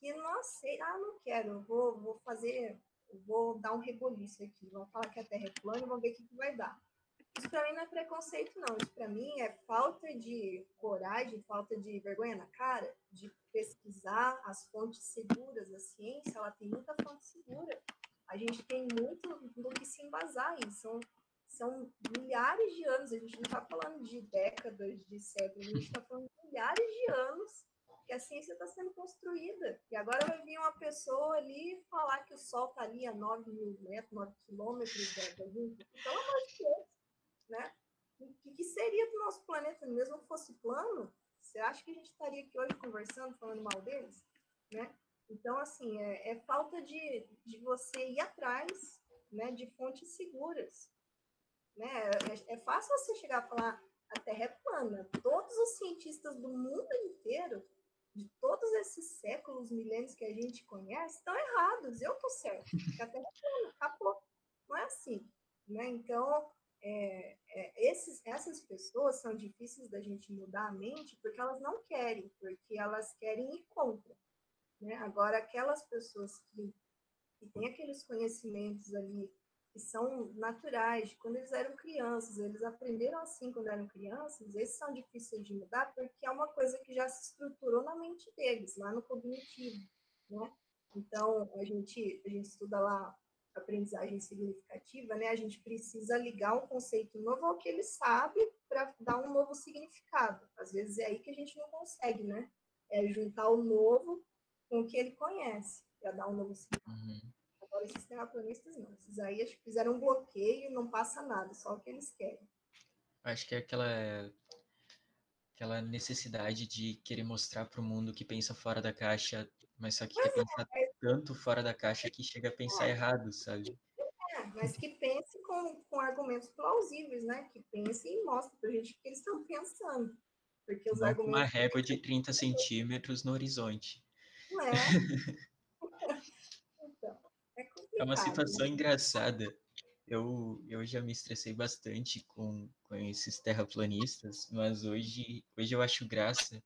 que não aceita, ah, não quero, vou, vou fazer, vou dar um reboliço aqui, vou falar que a Terra é plana e vamos ver o que, que vai dar. Isso para mim não é preconceito, não. Isso para mim é falta de coragem, falta de vergonha na cara de pesquisar as fontes seguras. A ciência, ela tem muita fonte segura. A gente tem muito do que se embasar e são, são milhares de anos. A gente não está falando de décadas, de séculos, a gente está falando de milhares de anos que a ciência está sendo construída. E agora vai vir uma pessoa ali falar que o Sol está ali a 9 mil metros, 9 quilômetros da, Lua. Pelo amor de Deus, né? O que, que seria do nosso planeta, mesmo que fosse plano? Você acha que a gente estaria aqui hoje conversando, falando mal deles? Né? Então, assim, é, é falta de, de você ir atrás né, de fontes seguras. Né? É, é fácil você chegar a falar, a Terra é plana. Todos os cientistas do mundo inteiro, de todos esses séculos, milênios que a gente conhece, estão errados. Eu estou certo. A Terra acabou. Não é assim. Né? Então, é, é, esses, essas pessoas são difíceis da gente mudar a mente porque elas não querem, porque elas querem ir contra. Né? Agora, aquelas pessoas que, que têm aqueles conhecimentos ali que são naturais, quando eles eram crianças, eles aprenderam assim quando eram crianças, esses são difíceis de mudar porque é uma coisa que já se estruturou na mente deles, lá no cognitivo, né? Então, a gente, a gente estuda lá aprendizagem significativa, né, a gente precisa ligar um conceito novo ao que ele sabe para dar um novo significado. Às vezes é aí que a gente não consegue, né? É juntar o novo com o que ele conhece para dar um novo significado. Uhum. Agora, esses terraplanistas não. Esses aí acho que fizeram um bloqueio, não passa nada, só o que eles querem. Acho que é aquela aquela necessidade de querer mostrar para o mundo que pensa fora da caixa, mas só que quer é, pensar tanto fora da caixa que chega a pensar é. errado, sabe? É, mas que pense com, com argumentos plausíveis, né? Que pense e mostre para a gente o que eles estão pensando. Porque os Não argumentos... uma régua de 30 centímetros no horizonte. Não é? [laughs] é complicado. É uma situação né? engraçada eu, eu já me estressei bastante com, com esses terraplanistas, mas hoje, hoje eu acho graça,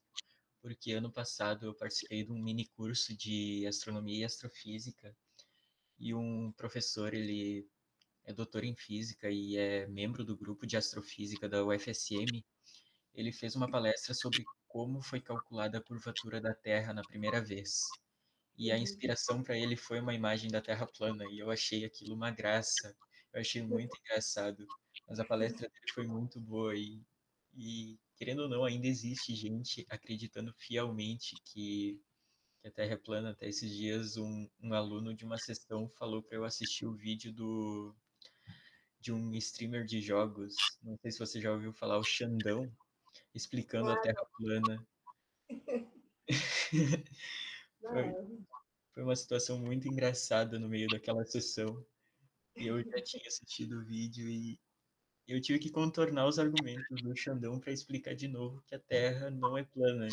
porque ano passado eu participei de um mini curso de astronomia e astrofísica, e um professor, ele é doutor em física e é membro do grupo de astrofísica da UFSM, ele fez uma palestra sobre como foi calculada a curvatura da Terra na primeira vez. E a uhum. inspiração para ele foi uma imagem da Terra plana, e eu achei aquilo uma graça, eu achei muito engraçado. Mas a palestra dele foi muito boa e, e querendo ou não, ainda existe gente acreditando fielmente que, que a Terra é plana. Até esses dias, um, um aluno de uma sessão falou para eu assistir o vídeo do de um streamer de jogos, não sei se você já ouviu falar, o Xandão, explicando a Terra plana. [laughs] [laughs] foi, foi uma situação muito engraçada no meio daquela sessão eu já [laughs] tinha assistido o vídeo e eu tive que contornar os argumentos do Xandão para explicar de novo que a Terra não é plana.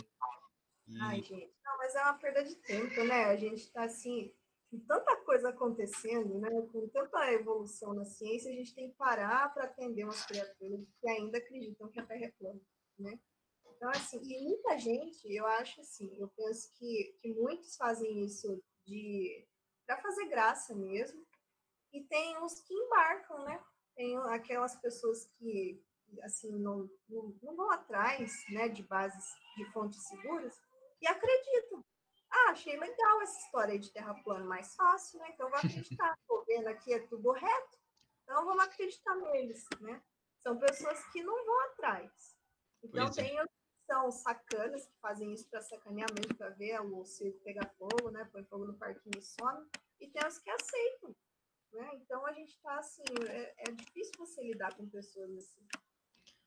E... Ai, gente, não, mas é uma perda de tempo, né? A gente está assim, com tanta coisa acontecendo, né? Com tanta evolução na ciência, a gente tem que parar para atender umas criaturas que ainda acreditam que a Terra é plana, né? Então, assim, e muita gente, eu acho assim, eu penso que, que muitos fazem isso de para fazer graça mesmo, e tem os que embarcam, né? Tem aquelas pessoas que, assim, não, não, não vão atrás, né, de bases, de fontes seguras, e acreditam. Ah, achei legal essa história de terra plana, mais fácil, né? Então, vou acreditar. [laughs] Estou vendo aqui, é tudo reto, então vamos acreditar neles, né? São pessoas que não vão atrás. Então, é. tem os são sacanas, que fazem isso para sacanear mesmo, para ver o circo pegar fogo, né? Põe fogo no parquinho e some. E tem os que aceitam. Né? Então a gente está assim, é, é, difícil você lidar com pessoas assim.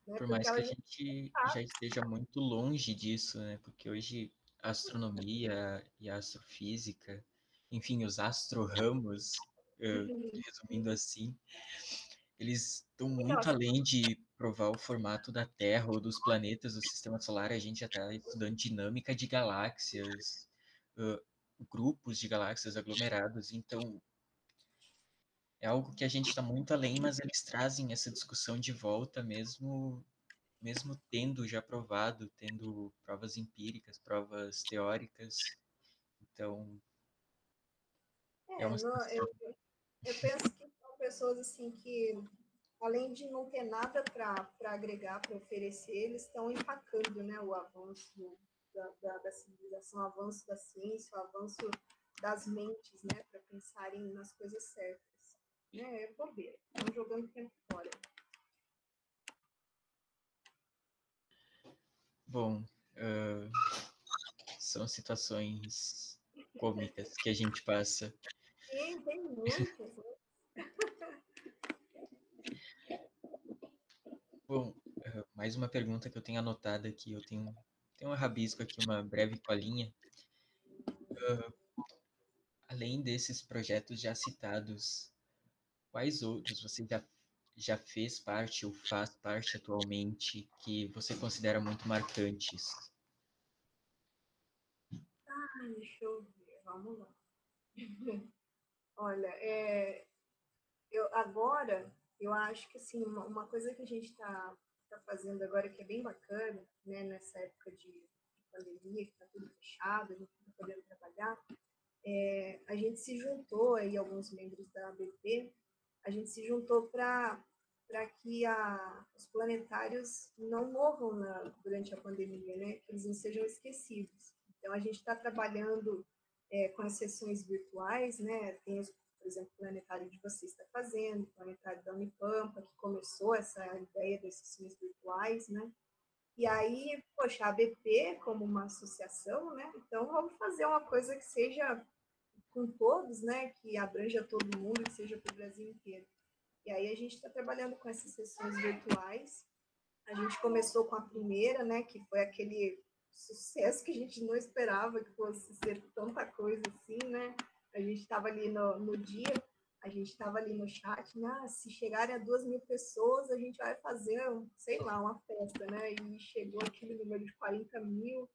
Né? Por mais que a gente tá... já esteja muito longe disso, né? Porque hoje a astronomia e a astrofísica, enfim, os astroramos, uhum. resumindo assim, eles estão muito além de provar o formato da Terra ou dos planetas do Sistema Solar. A gente já está estudando dinâmica de galáxias, uh, grupos de galáxias aglomerados. Então, é algo que a gente está muito além, mas eles trazem essa discussão de volta mesmo mesmo tendo já provado, tendo provas empíricas, provas teóricas. Então, é, é uma eu, eu penso que são pessoas assim que, além de não ter nada para agregar, para oferecer, eles estão empacando né, o avanço da, da, da civilização, o avanço da ciência, o avanço das mentes, né, para pensarem nas coisas certas. É, é bobeira. Estão jogando tempo fora. Bom, uh, são situações cômicas que a gente passa. Sim, tem muitas. Né? Bom, mais uma pergunta que eu tenho anotada aqui. Eu tenho, tenho um rabisco aqui, uma breve colinha. Uh, além desses projetos já citados, quais outros você já já fez parte ou faz parte atualmente que você considera muito marcantes? Ah, deixa eu ver, vamos lá. [laughs] Olha, é, eu, agora, eu acho que assim, uma, uma coisa que a gente está tá fazendo agora que é bem bacana, né, nessa época de, de pandemia, que está tudo fechado, a gente não está podendo trabalhar, é, a gente se juntou aí, alguns membros da ABP, a gente se juntou para para que a, os planetários não morram na, durante a pandemia, né? Que eles não sejam esquecidos. Então a gente está trabalhando é, com as sessões virtuais, né? Tem, por exemplo, o planetário de vocês está fazendo, o planetário da Unipampa, que começou essa ideia das sessões virtuais, né? E aí, poxa, a ABP como uma associação, né? Então vamos fazer uma coisa que seja com todos, né? Que abranja todo mundo, que seja para o Brasil inteiro. E aí a gente está trabalhando com essas sessões virtuais. A gente começou com a primeira, né, que foi aquele sucesso que a gente não esperava que fosse ser tanta coisa assim, né? A gente estava ali no, no dia, a gente estava ali no chat, né? Ah, se chegarem a duas mil pessoas, a gente vai fazer, sei lá, uma festa, né? E chegou aquele número de 40 mil,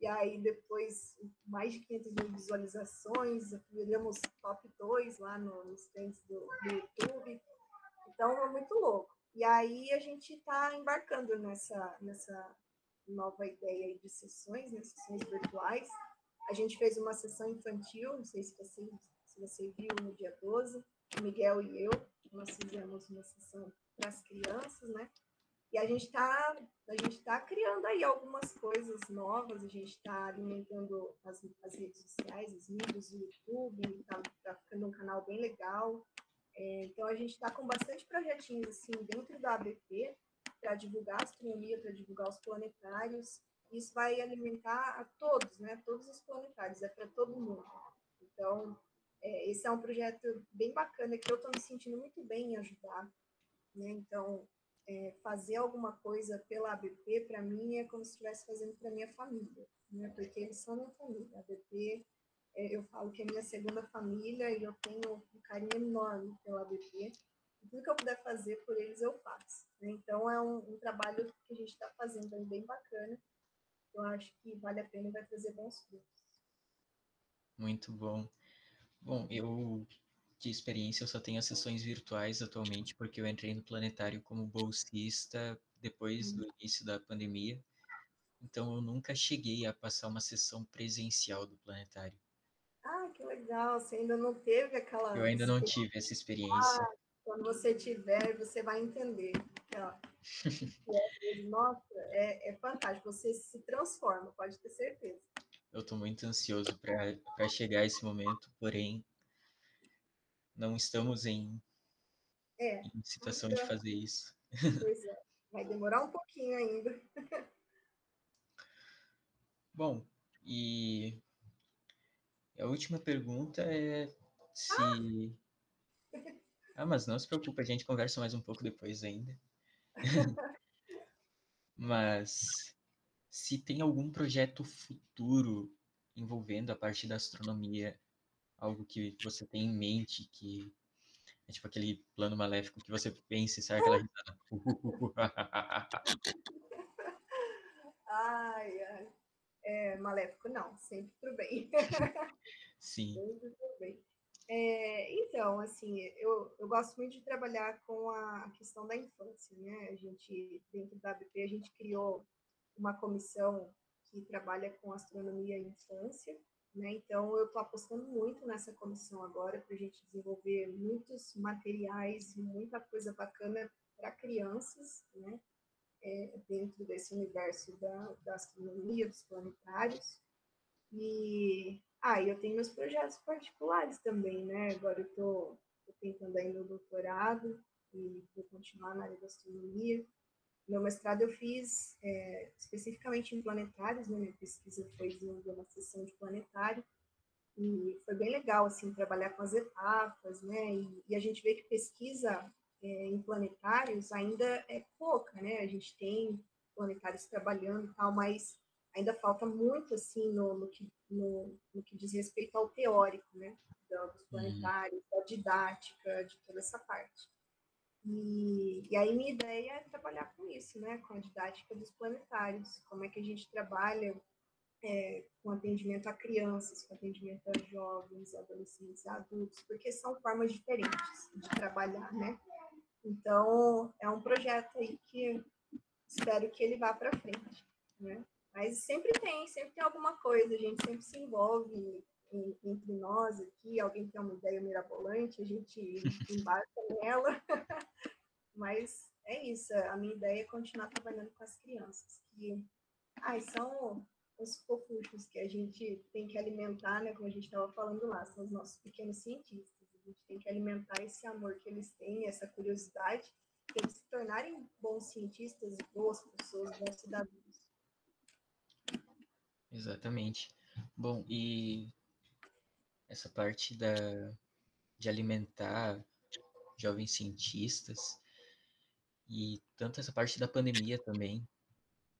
e aí depois mais de 500 mil visualizações, viramos top 2 lá no, nos trends do, do YouTube. Então, é muito louco. E aí a gente está embarcando nessa, nessa nova ideia de sessões, né, sessões virtuais. A gente fez uma sessão infantil, não sei se você, se você viu no dia 12, o Miguel e eu, nós fizemos uma sessão para as crianças, né? E a gente está a gente tá criando aí algumas coisas novas, a gente está alimentando as, as redes sociais, os vídeos do YouTube, está tá ficando um canal bem legal. É, então, a gente está com bastante projetinhos assim, dentro da ABP para divulgar a astronomia, para divulgar os planetários. Isso vai alimentar a todos, né? Todos os planetários, é para todo mundo. Então, é, esse é um projeto bem bacana que eu estou me sentindo muito bem em ajudar. Né? Então, é, fazer alguma coisa pela ABP, para mim, é como se estivesse fazendo para minha família, né? porque eles são minha família. A ABP é, eu falo que é minha segunda família e eu tenho um carinho enorme pela BP. tudo que eu puder fazer por eles, eu faço. Né? Então, é um, um, trabalho que a gente está fazendo aí bem bacana. Eu acho que vale a pena e vai trazer bons frutos. Muito bom. Bom, eu de experiência eu só tenho as sessões virtuais atualmente, porque eu entrei no planetário como bolsista depois do início da pandemia. Então eu nunca cheguei a passar uma sessão presencial do planetário que legal, você ainda não teve aquela. Eu ainda não tive essa experiência. Ah, quando você tiver, você vai entender. [laughs] é, nossa, é, é fantástico, você se transforma, pode ter certeza. Eu estou muito ansioso para chegar a esse momento, porém, não estamos em, é, em situação então, de fazer isso. [laughs] Pois é, vai demorar um pouquinho ainda. Bom, e a última pergunta é se. Ah, mas não se preocupe, a gente conversa mais um pouco depois ainda. Mas se tem algum projeto futuro envolvendo a parte da astronomia, algo que você tem em mente que é tipo aquele plano maléfico que você pensa e sai aquela risada. [laughs] ai, ai. É, maléfico, não, sempre pro bem. Sim. sempre pro bem. É, então, assim, eu, eu gosto muito de trabalhar com a questão da infância, né? A gente, dentro da ABP, a gente criou uma comissão que trabalha com astronomia e infância, né? Então, eu estou apostando muito nessa comissão agora para a gente desenvolver muitos materiais, muita coisa bacana para crianças, né? é, dentro desse universo da, da astronomia, dos planetários. E ah, eu tenho meus projetos particulares também, né? Agora eu estou tentando ainda o doutorado e vou continuar na área da astronomia. Meu mestrado eu fiz é, especificamente em planetários, né? Minha pesquisa foi desenvolver uma sessão de planetário e foi bem legal assim trabalhar com as etapas, né? E, e a gente vê que pesquisa é, em planetários ainda é pouca, né? A gente tem planetários trabalhando e tal, mas ainda falta muito, assim, no, no, que, no, no que diz respeito ao teórico, né? Dos uhum. planetários, da didática, de toda essa parte. E, e aí minha ideia é trabalhar com isso, né? Com a didática dos planetários. Como é que a gente trabalha é, com atendimento a crianças, com atendimento a jovens, adolescentes, adultos, porque são formas diferentes de trabalhar, né? Então, é um projeto aí que espero que ele vá para frente, né? Mas sempre tem, sempre tem alguma coisa, a gente sempre se envolve entre nós aqui, alguém tem uma ideia mirabolante, a gente [laughs] embarca nela. [laughs] Mas é isso, a minha ideia é continuar trabalhando com as crianças, que ai, são os fofuchos que a gente tem que alimentar, né? Como a gente estava falando lá, são os nossos pequenos cientistas. A gente tem que alimentar esse amor que eles têm, essa curiosidade, para eles se tornarem bons cientistas, boas pessoas, bons cidadãos. Exatamente. Bom, e essa parte da, de alimentar jovens cientistas e tanto essa parte da pandemia também,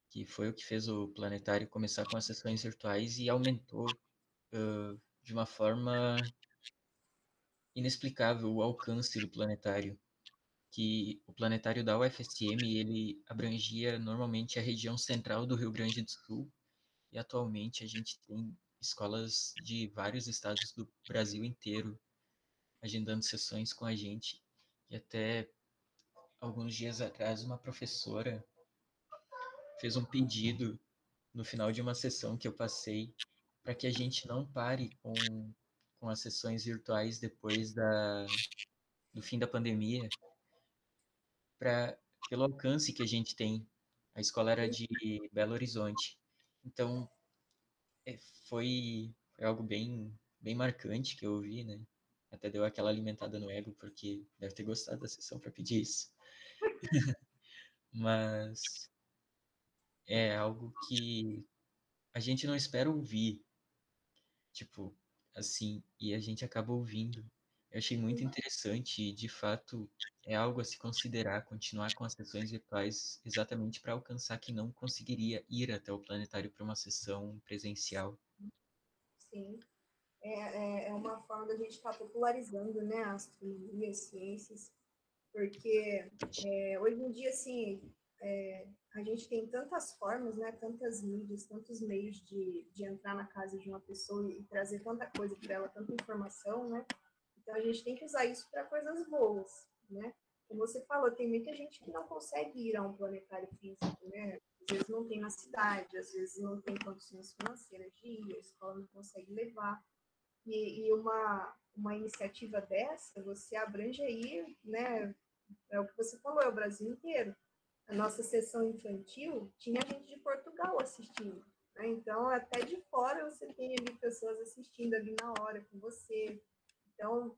que foi o que fez o planetário começar com as sessões virtuais e aumentou uh, de uma forma inexplicável o alcance do planetário. Que o planetário da UFSM ele abrangia normalmente a região central do Rio Grande do Sul e atualmente a gente tem escolas de vários estados do Brasil inteiro agendando sessões com a gente. E até alguns dias atrás uma professora fez um pedido no final de uma sessão que eu passei para que a gente não pare com, com as sessões virtuais depois da, do fim da pandemia, pra, pelo alcance que a gente tem. A escola era de Belo Horizonte. Então, é, foi, foi algo bem, bem marcante que eu ouvi, né? Até deu aquela alimentada no ego, porque deve ter gostado da sessão para pedir isso. [laughs] Mas é algo que a gente não espera ouvir, tipo, assim, e a gente acaba ouvindo. Eu achei muito interessante e, de fato, é algo a se considerar, continuar com as sessões virtuais exatamente para alcançar quem não conseguiria ir até o planetário para uma sessão presencial. Sim, é, é, é uma forma da gente estar tá popularizando, né, a astronomia, as ciências, porque é, hoje em dia, assim, é, a gente tem tantas formas, né, tantas mídias, tantos meios de, de entrar na casa de uma pessoa e, trazer tanta coisa para ela, tanta informação, né? Então a gente tem que usar isso para coisas boas, né? Como você falou, tem muita gente que não consegue ir a um planetário físico, né? Às vezes não tem na cidade, às vezes não tem condições financeiras de ir, a escola não consegue levar. E, e uma, uma iniciativa dessa, você abrange aí, né? É o que você falou, é o Brasil inteiro a nossa sessão infantil, tinha gente de Portugal assistindo. Né? Então, até de fora você tem ali pessoas assistindo ali na hora com você. Então,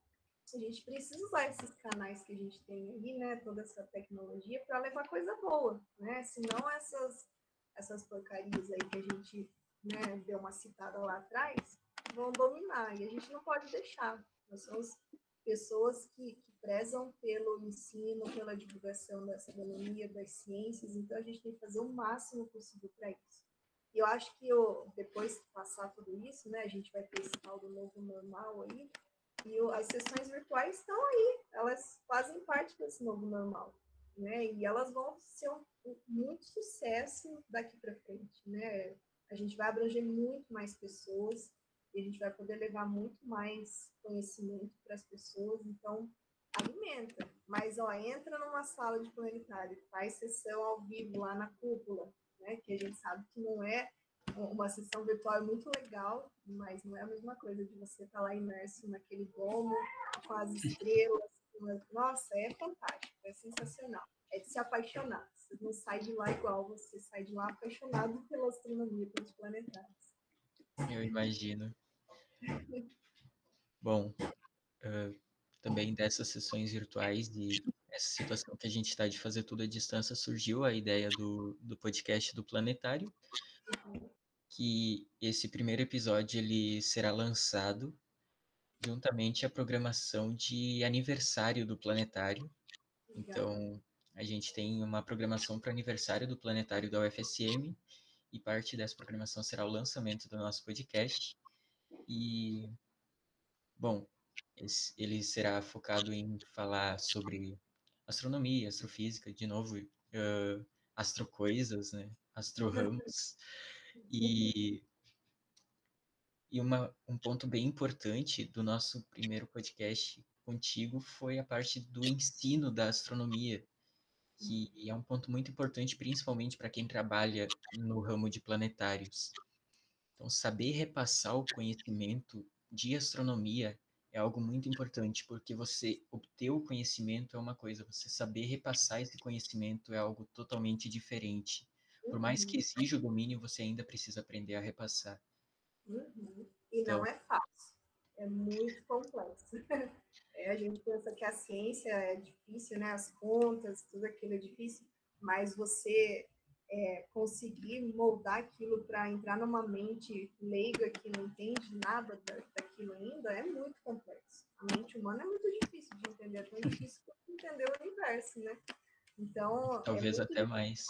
a gente precisa usar esses canais que a gente tem aí, né? Toda essa tecnologia para levar coisa boa, né? Senão essas, essas porcarias aí que a gente né, deu uma citada lá atrás vão dominar e a gente não pode deixar. Nós somos pessoas que, que prezam pelo ensino, pela divulgação da astronomia, das ciências, então a gente tem que fazer o máximo possível para isso. E eu acho que eu, depois de passar tudo isso, né, a gente vai ter esse tal do novo normal aí, e as sessões virtuais estão aí, elas fazem parte desse novo normal, né, e elas vão ser um, um, muito sucesso daqui para frente, né, a gente vai abranger muito mais pessoas, e a gente vai poder levar muito mais conhecimento para as pessoas. Então, alimenta. Mas, ó, entra numa sala de planetário, faz sessão ao vivo lá na cúpula, né? Que a gente sabe que não é uma sessão virtual é muito legal, mas não é a mesma coisa de você estar tá lá imerso naquele domo, com as estrelas. Nossa, é fantástico, é sensacional. É de se apaixonar. Você não sai de lá igual, você sai de lá apaixonado pela astronomia, pelos planetários. Eu imagino. Bom, uh, também dessas sessões virtuais e essa situação que a gente está de fazer tudo à distância, surgiu a ideia do, do podcast do Planetário, que esse primeiro episódio ele será lançado juntamente à programação de aniversário do Planetário. Então, a gente tem uma programação para aniversário do Planetário da UFSM, e parte dessa programação será o lançamento do nosso podcast. E, bom, ele será focado em falar sobre astronomia, astrofísica, de novo, uh, astrocoisas, né? Astroramos. E, e uma, um ponto bem importante do nosso primeiro podcast contigo foi a parte do ensino da astronomia, que é um ponto muito importante, principalmente para quem trabalha no ramo de planetários. Então, saber repassar o conhecimento de astronomia é algo muito importante, porque você obter o conhecimento é uma coisa, você saber repassar esse conhecimento é algo totalmente diferente. Por mais que uhum. exija o domínio, você ainda precisa aprender a repassar. Uhum. E então, não é fácil, é muito complexo. [laughs] É, a gente pensa que a ciência é difícil, né? As contas, tudo aquilo é difícil, mas você é, conseguir moldar aquilo para entrar numa mente leiga que não entende nada da, daquilo ainda é muito complexo. A mente humana é muito difícil de entender, é tão difícil quanto entender o universo, né? Então. É Talvez é até difícil. mais.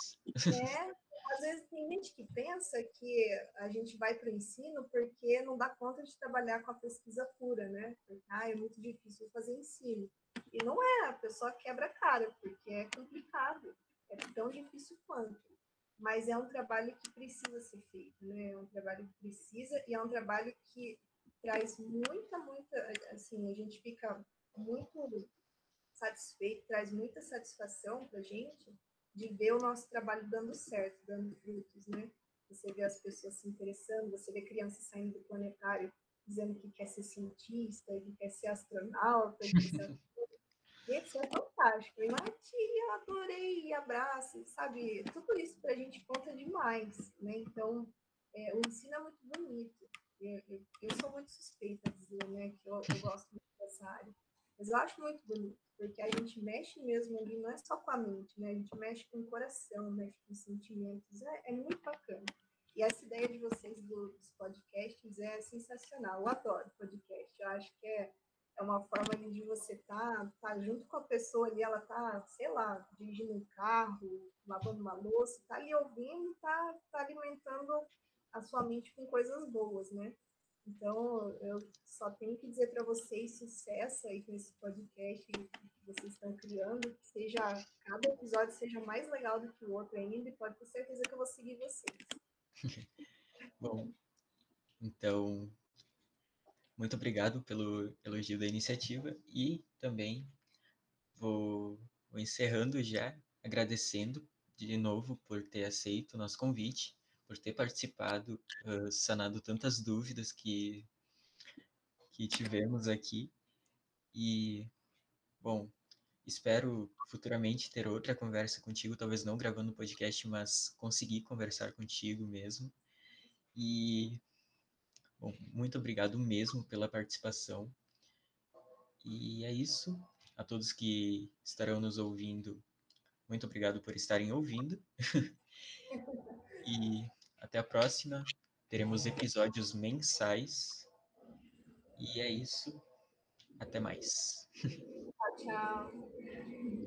É, às vezes tem gente que pensa que a gente vai para o ensino porque não dá conta de trabalhar com a pesquisa pura, né? Porque, ah, é muito difícil fazer ensino. E não é, a pessoa quebra a cara, porque é complicado, é tão difícil quanto mas é um trabalho que precisa ser feito, né? É um trabalho que precisa e é um trabalho que traz muita, muita, assim, a gente fica muito satisfeito, traz muita satisfação para a gente de ver o nosso trabalho dando certo, dando frutos, né? Você vê as pessoas se interessando, você vê crianças saindo do planetário dizendo que quer ser cientista, que quer ser astronauta, que quer Isso é fantástico. E eu adorei, abraço, sabe? Tudo isso para a gente conta demais, né? Então, é, o ensino é muito bonito. Eu, eu, eu, sou muito suspeita a dizer, né, que eu, eu gosto muito dessa área. Mas eu acho muito bonito, porque a gente mexe mesmo ali, não é só com a mente, né? A gente mexe com o coração, mexe com os sentimentos. É, é muito bacana. E essa ideia de vocês do, dos podcasts é sensacional. Eu adoro podcast. Eu acho que é é uma forma de você estar tá, tá junto com a pessoa ali, ela tá, sei lá, dirigindo um carro, lavando uma louça, tá ali ouvindo, tá, tá alimentando a sua mente com coisas boas, né? Então, eu só tenho que dizer para vocês sucesso aí com esse podcast que vocês estão criando, que seja cada episódio seja mais legal do que o outro ainda, e pode ter certeza que eu vou seguir vocês. [laughs] Bom, então muito obrigado pelo elogio da iniciativa e também vou, vou encerrando já, agradecendo de novo por ter aceito o nosso convite, por ter participado, uh, sanado tantas dúvidas que, que tivemos aqui. E, bom, espero futuramente ter outra conversa contigo, talvez não gravando podcast, mas conseguir conversar contigo mesmo. E Bom, muito obrigado mesmo pela participação. E é isso. A todos que estarão nos ouvindo, muito obrigado por estarem ouvindo. [laughs] e até a próxima. Teremos episódios mensais. E é isso. Até mais. Tchau, tchau.